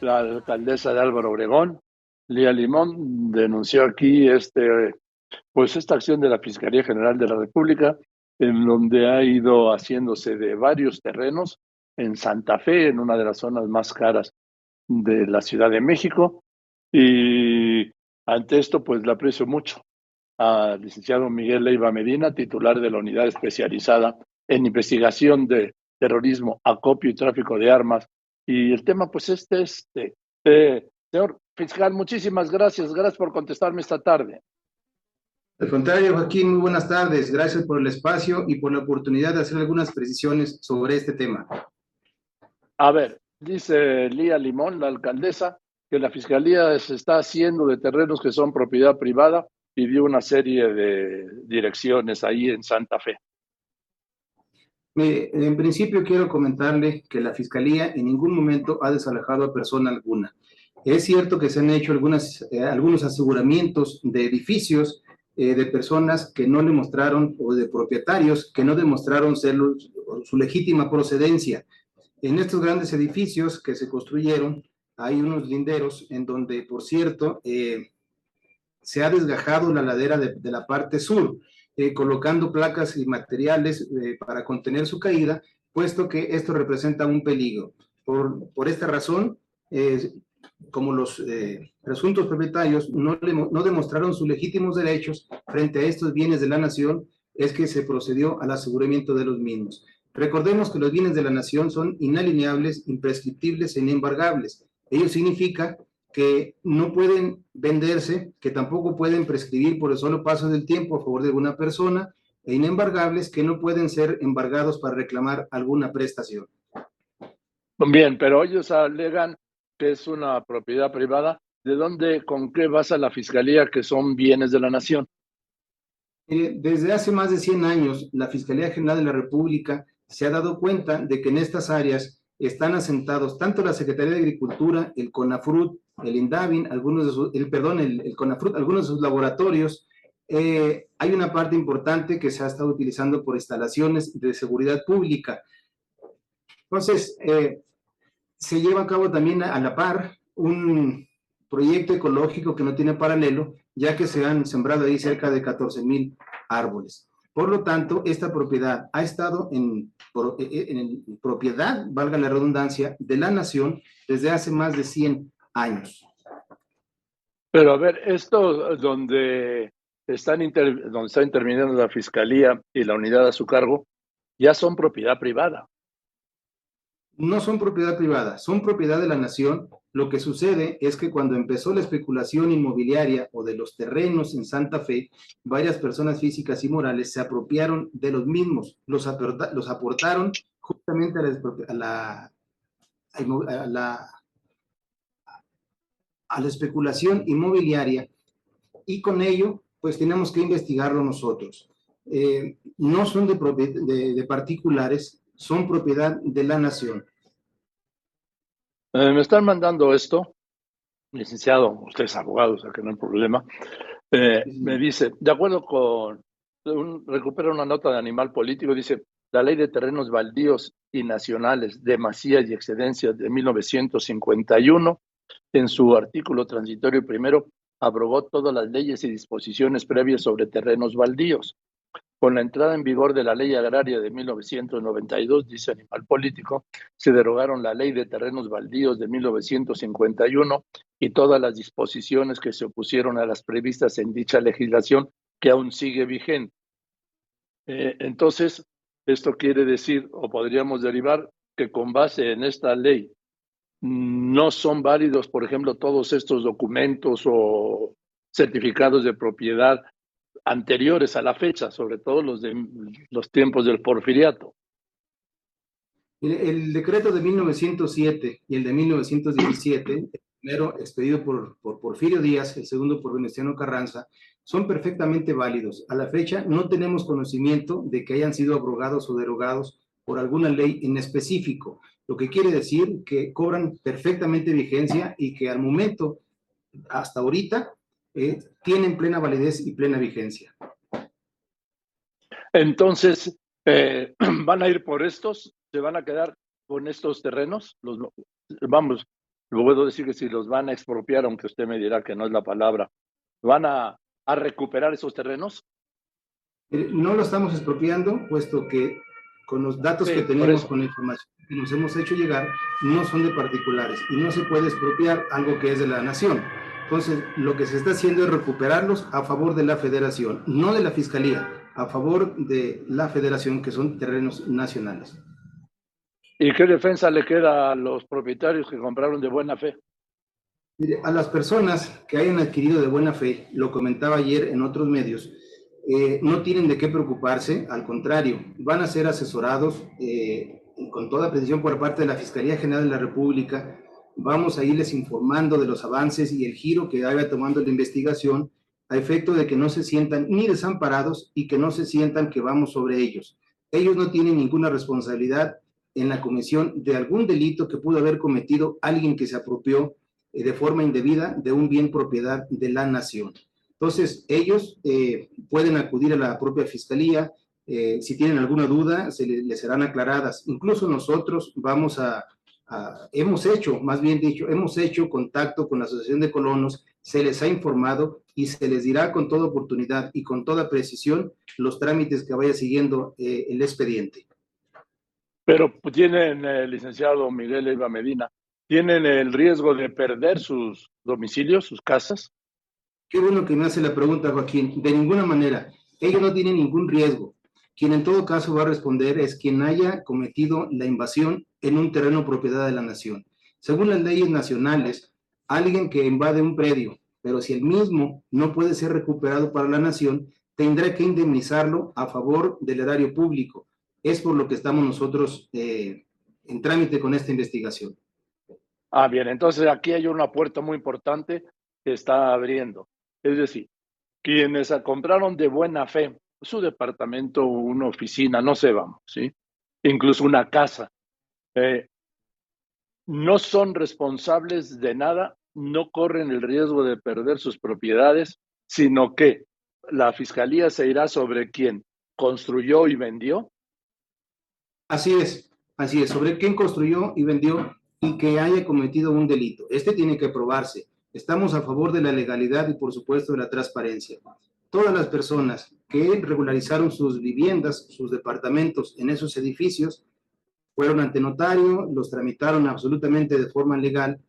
la alcaldesa de Álvaro Obregón, Lía Limón, denunció aquí este, pues esta acción de la Fiscalía General de la República, en donde ha ido haciéndose de varios terrenos en Santa Fe, en una de las zonas más caras de la Ciudad de México. Y ante esto, pues le aprecio mucho al licenciado Miguel Leiva Medina, titular de la unidad especializada en investigación de terrorismo, acopio y tráfico de armas. Y el tema, pues este, este, eh, señor fiscal, muchísimas gracias, gracias por contestarme esta tarde. Al contrario, Joaquín, muy buenas tardes. Gracias por el espacio y por la oportunidad de hacer algunas precisiones sobre este tema. A ver, dice Lía Limón, la alcaldesa, que la fiscalía se está haciendo de terrenos que son propiedad privada y dio una serie de direcciones ahí en Santa Fe. En principio quiero comentarle que la Fiscalía en ningún momento ha desalojado a persona alguna. Es cierto que se han hecho algunas, eh, algunos aseguramientos de edificios eh, de personas que no demostraron, o de propietarios que no demostraron ser su legítima procedencia. En estos grandes edificios que se construyeron, hay unos linderos en donde, por cierto, eh, se ha desgajado la ladera de, la parte sur, eh, colocando placas y materiales eh, para contener su caída, puesto que esto representa un peligro. Por, por esta razón, como los presuntos propietarios no, no demostraron sus legítimos derechos frente a estos bienes de la nación, es que se procedió al aseguramiento de los mismos. Recordemos que los bienes de la nación son inalineables, imprescriptibles e inembargables. Ello significa que no pueden venderse, que tampoco pueden prescribir por el solo paso del tiempo a favor de alguna persona, e inembargables que no pueden ser embargados para reclamar alguna prestación. Bien, pero ellos alegan que es una propiedad privada. ¿De dónde, con qué basa la fiscalía que son bienes de la nación? Desde hace más de 100 años, la Fiscalía General de la República se ha dado cuenta de que en estas áreas están asentados tanto la Secretaría de Agricultura, el CONAFRUT, el INDAVIN, algunos de sus, el, perdón, el, CONAFRUT, algunos de sus laboratorios. Eh, hay una parte importante que se ha estado utilizando por instalaciones de seguridad pública. Entonces, eh, se lleva a cabo también a, la par un proyecto ecológico que no tiene paralelo, ya que se han sembrado ahí cerca de 14 mil árboles. Por lo tanto, esta propiedad ha estado en, e, e, en, propiedad, valga la redundancia, de la nación desde hace más de 100 años. Pero a ver, esto donde, están donde está interviniendo la fiscalía y la unidad a su cargo, ya son propiedad privada. No son propiedad privada, son propiedad de la nación lo que sucede es que cuando empezó la especulación inmobiliaria o de los terrenos en Santa Fe, varias personas físicas y morales se apropiaron de los mismos, los, los aportaron justamente a la, a la, a la especulación inmobiliaria y con ello pues tenemos que investigarlo nosotros. Eh, no son de, de particulares, son propiedad de la nación. Eh, me están mandando esto, licenciado, usted es abogado, o sea que no hay problema. Eh, me dice, de acuerdo con, recupera una nota de animal político, dice, la ley de terrenos baldíos y nacionales de masías y excedencias de 1951, en su artículo transitorio primero, abrogó todas las leyes y disposiciones previas sobre terrenos baldíos. Con la entrada en vigor de la Ley Agraria de 1992, dice Animal Político, se derogaron la Ley de Terrenos Baldíos de 1951 y todas las disposiciones que se opusieron a las previstas en dicha legislación, que aún sigue vigente. Eh, entonces, esto quiere decir, o podríamos derivar, que con base en esta ley no son válidos, por ejemplo, todos estos documentos o certificados de propiedad anteriores a la fecha, sobre todo los de los tiempos del porfiriato. El, decreto de 1907 y el de 1917, el primero expedido por, por Porfirio Díaz, el segundo por Venustiano Carranza, son perfectamente válidos. A la fecha no tenemos conocimiento de que hayan sido abrogados o derogados por alguna ley en específico, lo que quiere decir que cobran perfectamente vigencia y que al momento, hasta ahorita, eh, tienen plena validez y plena vigencia. Entonces, eh, ¿van a ir por estos? ¿Se van a quedar con estos terrenos? Los, vamos, puedo decir que si los van a expropiar, aunque usted me dirá que no es la palabra, ¿van a, a recuperar esos terrenos? No lo estamos expropiando, puesto que con los datos que tenemos, con la información que nos hemos hecho llegar, no son de particulares y no se puede expropiar algo que es de la nación. Entonces, lo que se está haciendo es recuperarlos a favor de la federación, no de la fiscalía, a favor de la federación, que son terrenos nacionales. ¿Y qué defensa le queda a los propietarios que compraron de buena fe? a las personas que hayan adquirido de buena fe, lo comentaba ayer en otros medios, eh, no tienen de qué preocuparse, al contrario, van a ser asesorados eh, con toda precisión por parte de la Fiscalía General de la República vamos a irles informando de los avances y el giro que vaya tomando la investigación a efecto de que no se sientan ni desamparados y que no se sientan que vamos sobre ellos. Ellos no tienen ninguna responsabilidad en la comisión de algún delito que pudo haber cometido alguien que se apropió eh, de forma indebida de un bien propiedad de la nación. Entonces, ellos eh, pueden acudir a la propia fiscalía. Eh, si tienen alguna duda, se les serán aclaradas. Incluso nosotros vamos a Ah, hemos hecho, más bien dicho, hemos hecho contacto con la Asociación de Colonos, se les ha informado y se les dirá con toda oportunidad y con toda precisión los trámites que vaya siguiendo eh, el expediente. Pero tienen, eh, licenciado Miguel Eva Medina, ¿tienen el riesgo de perder sus domicilios, sus casas? Qué bueno que me hace la pregunta, Joaquín. De ninguna manera. Ellos no tienen ningún riesgo. Quien en todo caso va a responder es quien haya cometido la invasión en un terreno propiedad de la nación. Según las leyes nacionales, alguien que invade un predio, pero si el mismo no puede ser recuperado para la nación, tendrá que indemnizarlo a favor del erario público. Es por lo que estamos nosotros eh, en trámite con esta investigación. Ah, bien, entonces aquí hay una puerta muy importante que está abriendo. Es decir, quienes compraron de buena fe su departamento, una oficina, no sé, vamos, ¿sí? Incluso una casa. Eh, no son responsables de nada, no corren el riesgo de perder sus propiedades, sino que la fiscalía se irá sobre quién construyó y vendió. Así es, así es, sobre quién construyó y vendió y que haya cometido un delito. Este tiene que probarse. Estamos a favor de la legalidad y por supuesto de la transparencia todas las personas que regularizaron sus viviendas, sus departamentos en esos edificios, fueron ante notario, los tramitaron absolutamente de forma legal,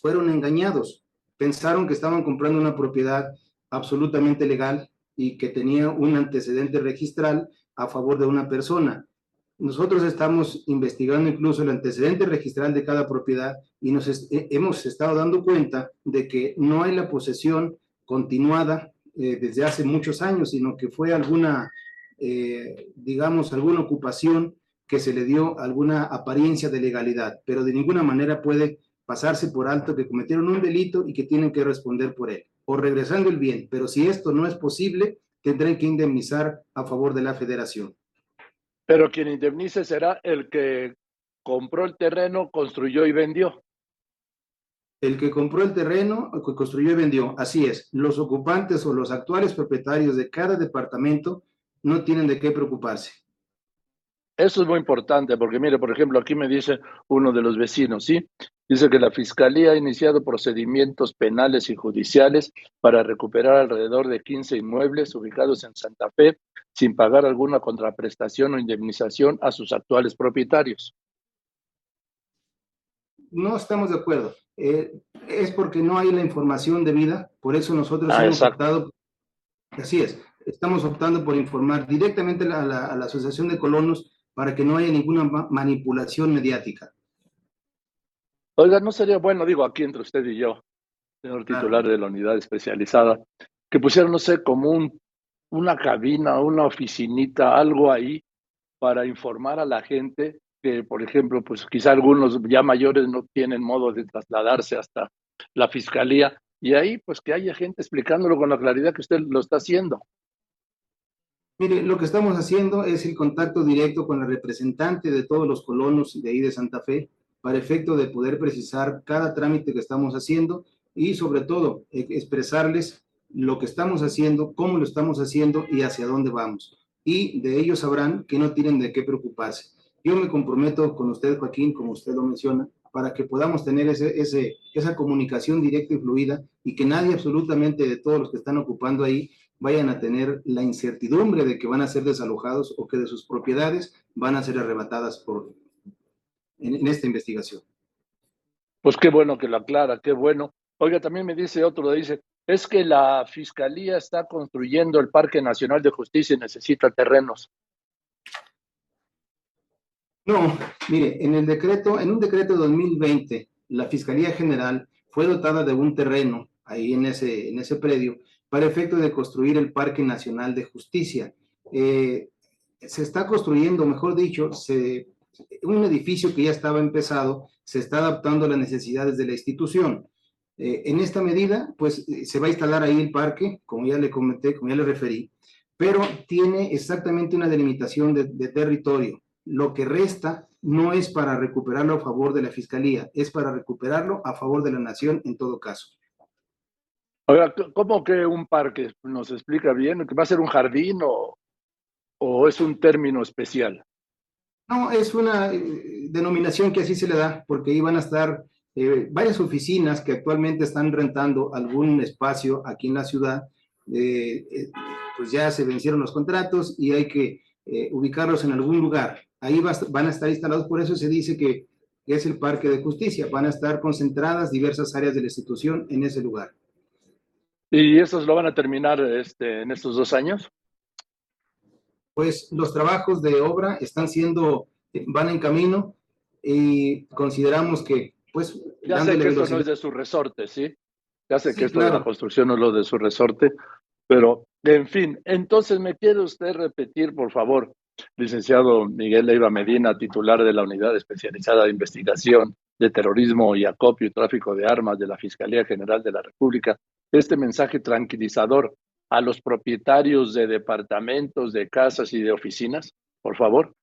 fueron engañados, pensaron que estaban comprando una propiedad absolutamente legal y que tenía un antecedente registral a favor de una persona. Nosotros estamos investigando incluso el antecedente registral de cada propiedad y nos hemos estado dando cuenta de que no hay la posesión continuada eh, desde hace muchos años, sino que fue alguna, eh, digamos, alguna ocupación que se le dio alguna apariencia de legalidad, pero de ninguna manera puede pasarse por alto que cometieron un delito y que tienen que responder por él, o regresando el bien. Pero si esto no es posible, tendrán que indemnizar a favor de la federación. Pero quien indemnice será el que compró el terreno, construyó y vendió el que compró el terreno, que construyó y vendió. Así es, los ocupantes o los actuales propietarios de cada departamento no tienen de qué preocuparse. Eso es muy importante porque, mire, por ejemplo, aquí me dice uno de los vecinos, ¿sí? Dice que la Fiscalía ha iniciado procedimientos penales y judiciales para recuperar alrededor de 15 inmuebles ubicados en Santa Fe sin pagar alguna contraprestación o indemnización a sus actuales propietarios. No estamos de acuerdo. Eh, es porque no hay la información debida, por eso nosotros ah, hemos optado, así es, estamos optando por informar directamente a la, Asociación de Colonos para que no haya ninguna manipulación mediática. Oiga, no sería bueno, digo aquí entre usted y yo, señor titular de la unidad especializada, que pusieran, no sé, como un, una cabina, una oficinita, algo ahí para informar a la gente que, por ejemplo, pues quizá algunos ya mayores no tienen modo de trasladarse hasta la fiscalía y ahí pues que haya gente explicándolo con la claridad que usted lo está haciendo. Mire, lo que estamos haciendo es el contacto directo con la representante de todos los colonos de ahí de Santa Fe para efecto de poder precisar cada trámite que estamos haciendo y sobre todo e, expresarles lo que estamos haciendo, cómo lo estamos haciendo y hacia dónde vamos. Y de ellos sabrán que no tienen de qué preocuparse. Yo me comprometo con usted, Joaquín, como usted lo menciona, para que podamos tener ese, ese, esa comunicación directa y fluida y que nadie absolutamente de todos los que están ocupando ahí vayan a tener la incertidumbre de que van a ser desalojados o que de sus propiedades van a ser arrebatadas por, en, esta investigación. Pues qué bueno que lo aclara, qué bueno. Oiga, también me dice otro, dice, es que la Fiscalía está construyendo el Parque Nacional de Justicia y necesita terrenos. No, mire, en el decreto, en un decreto de 2020, la Fiscalía General fue dotada de un terreno ahí en ese, en ese predio para efecto de construir el Parque Nacional de Justicia. Eh, se está construyendo, mejor dicho, un edificio que ya estaba empezado, se está adaptando a las necesidades de la institución. Eh, en esta medida, pues eh, se va a instalar ahí el parque, como ya le comenté, como ya le referí, pero tiene exactamente una delimitación de, de territorio. Lo que resta no es para recuperarlo a favor de la Fiscalía, es para recuperarlo a favor de la nación en todo caso. Oiga, ¿cómo que un parque? ¿Nos explica bien? ¿Que va a ser un jardín o, o es un término especial? No, es una eh, denominación que así se le da, porque ahí van a estar eh, varias oficinas que actualmente están rentando algún espacio aquí en la ciudad. Eh, pues ya se vencieron los contratos y hay que ubicarlos en algún lugar. Ahí van a estar instalados, por eso se dice que es el Parque de Justicia. Van a estar concentradas diversas áreas de la institución en ese lugar. ¿Y esos lo van a terminar este, en estos dos años? Pues los trabajos de obra están siendo, van en camino y consideramos que, pues... Ya sé que esto no es de su resorte, ¿sí? Ya sé que esto de la construcción no es lo de su resorte, pero, en fin, entonces, ¿me quiere usted repetir, por favor, licenciado Miguel Leiva Medina, titular de la Unidad Especializada de Investigación de Terrorismo y Acopio y Tráfico de Armas de la Fiscalía General de la República, este mensaje tranquilizador a los propietarios de departamentos, de casas y de oficinas, por favor?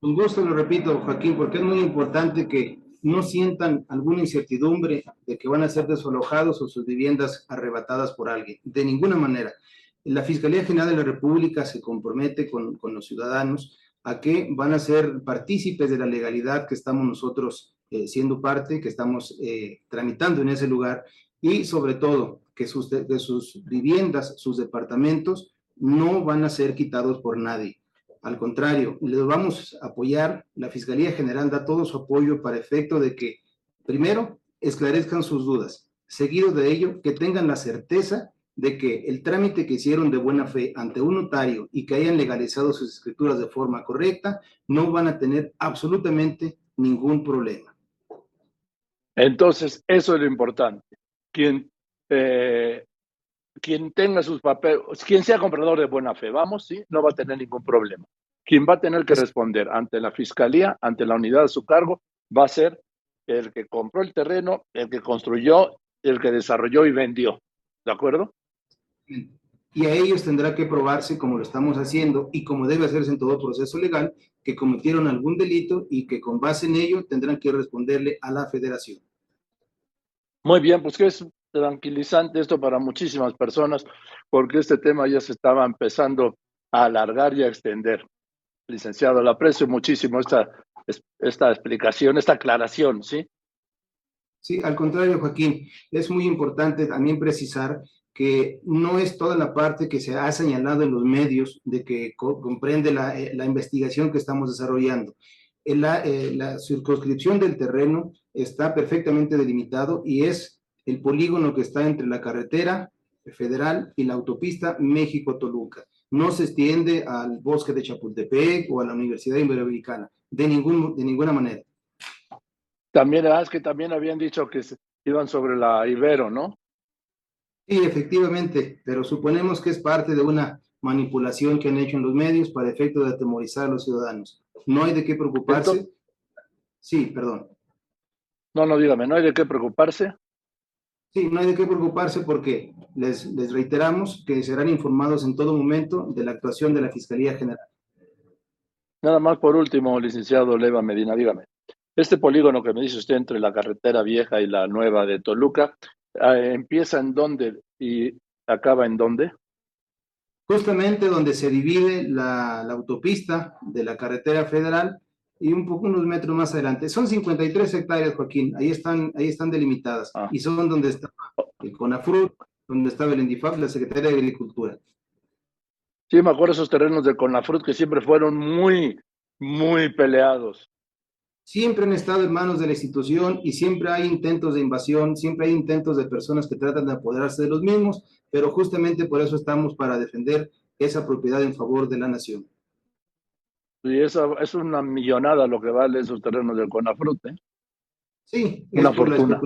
Un gusto, lo repito, Joaquín, porque es muy importante que no sientan alguna incertidumbre de que van a ser desalojados o sus viviendas arrebatadas por alguien, de ninguna manera. La Fiscalía General de la República se compromete con, los ciudadanos a que van a ser partícipes de la legalidad que estamos nosotros eh, siendo parte, que estamos eh, tramitando en ese lugar y sobre todo que sus, sus viviendas, sus departamentos, no van a ser quitados por nadie. Al contrario, les vamos a apoyar. La Fiscalía General da todo su apoyo para efecto de que, primero, esclarezcan sus dudas. Seguido de ello, que tengan la certeza de que el trámite que hicieron de buena fe ante un notario y que hayan legalizado sus escrituras de forma correcta, no van a tener absolutamente ningún problema. Entonces, eso es lo importante quien, eh, quien tenga sus papeles, quien sea comprador de buena fe, vamos, sí, no va a tener ningún problema. Quien va a tener que responder ante la fiscalía, ante la unidad de su cargo, va a ser el que compró el terreno, el que construyó, el que desarrolló y vendió. ¿De acuerdo? Y a ellos tendrá que probarse, como lo estamos haciendo y como debe hacerse en todo proceso legal, que cometieron algún delito y que con base en ello tendrán que responderle a la federación. Muy bien, pues que es tranquilizante esto para muchísimas personas, porque este tema ya se estaba empezando a alargar y a extender. Licenciado, le aprecio muchísimo esta, esta explicación, esta aclaración, ¿sí? Sí, al contrario, Joaquín, es muy importante también precisar que no es toda la parte que se ha señalado en los medios de que comprende la, eh, la investigación que estamos desarrollando la, eh, la circunscripción del terreno está perfectamente delimitado y es el polígono que está entre la carretera federal y la autopista México-Toluca. No se extiende al bosque de Chapultepec o a la Universidad Iberoamericana, de, ningún, de ninguna manera. También, es que también habían dicho que iban sobre la Ibero, ¿no? Sí, efectivamente, pero suponemos que es parte de una manipulación que han hecho en los medios para efecto de atemorizar a los ciudadanos. No hay de qué preocuparse. sí, perdón. No, no, dígame, ¿no hay de qué preocuparse? Sí, no hay de qué preocuparse porque les, les reiteramos que serán informados en todo momento de la actuación de la Fiscalía General. Nada más por último, licenciado Leva Medina, dígame. Este polígono que me dice usted entre la carretera vieja y la nueva de Toluca, ¿empieza en dónde y acaba en dónde? justamente donde se divide la, autopista de la carretera federal y un poco unos metros más adelante. Son 53 hectáreas, Joaquín, ahí están, ahí están delimitadas Ah. y son donde está el CONAFRUT, donde estaba el INDIFAP, la Secretaría de Agricultura. Sí, me acuerdo esos terrenos de Conafrut que siempre fueron muy, muy peleados. Siempre han estado en manos de la institución y siempre hay intentos de invasión, siempre hay intentos de personas que tratan de apoderarse de los mismos, pero justamente por eso estamos para defender esa propiedad en favor de la nación. Y eso es una millonada lo que vale esos terrenos del Conafrut. ¿eh? Sí, Una es por la fortuna.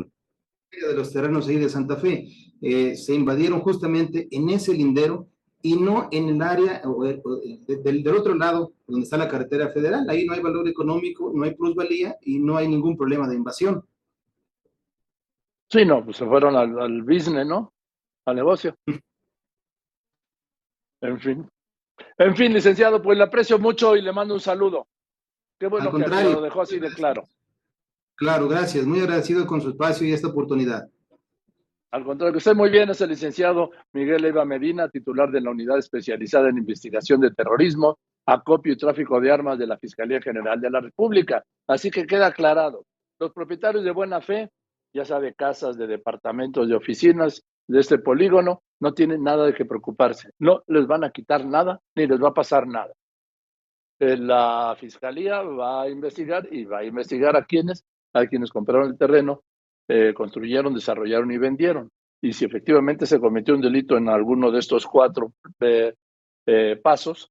de los terrenos ahí de Santa Fe. Eh, se invadieron justamente en ese lindero y no en el área o, o, de- del, del otro lado, donde está la carretera federal. Ahí no hay valor económico, no hay plusvalía y no hay ningún problema de invasión. Sí, no, pues se fueron al, al business, ¿no? Al negocio. En fin. En fin, licenciado, pues le aprecio mucho y le mando un saludo. Qué bueno que lo dejó así de claro. Claro, gracias. Muy agradecido con su espacio y esta oportunidad. Al contrario, que esté muy bien, es el licenciado Miguel Eva Medina, titular de la Unidad Especializada en Investigación de Terrorismo, Acopio y Tráfico de Armas de la Fiscalía General de la República. Así que queda aclarado, los propietarios de buena fe, ya sea de casas, de departamentos, de oficinas de este polígono, no tienen nada de qué preocuparse. No les van a quitar nada, ni les va a pasar nada. Eh, La Fiscalía va a investigar y va a investigar a quienes, a quienes compraron el terreno eh, construyeron, desarrollaron y vendieron. Y si efectivamente se cometió un delito en alguno de estos cuatro eh, eh, pasos,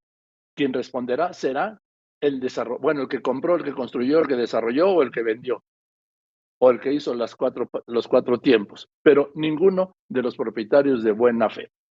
quien responderá será el desarrollo, bueno, el que compró, el que construyó, el que desarrolló o el que vendió, o el que hizo las cuatro, los cuatro tiempos, pero ninguno de los propietarios de buena fe.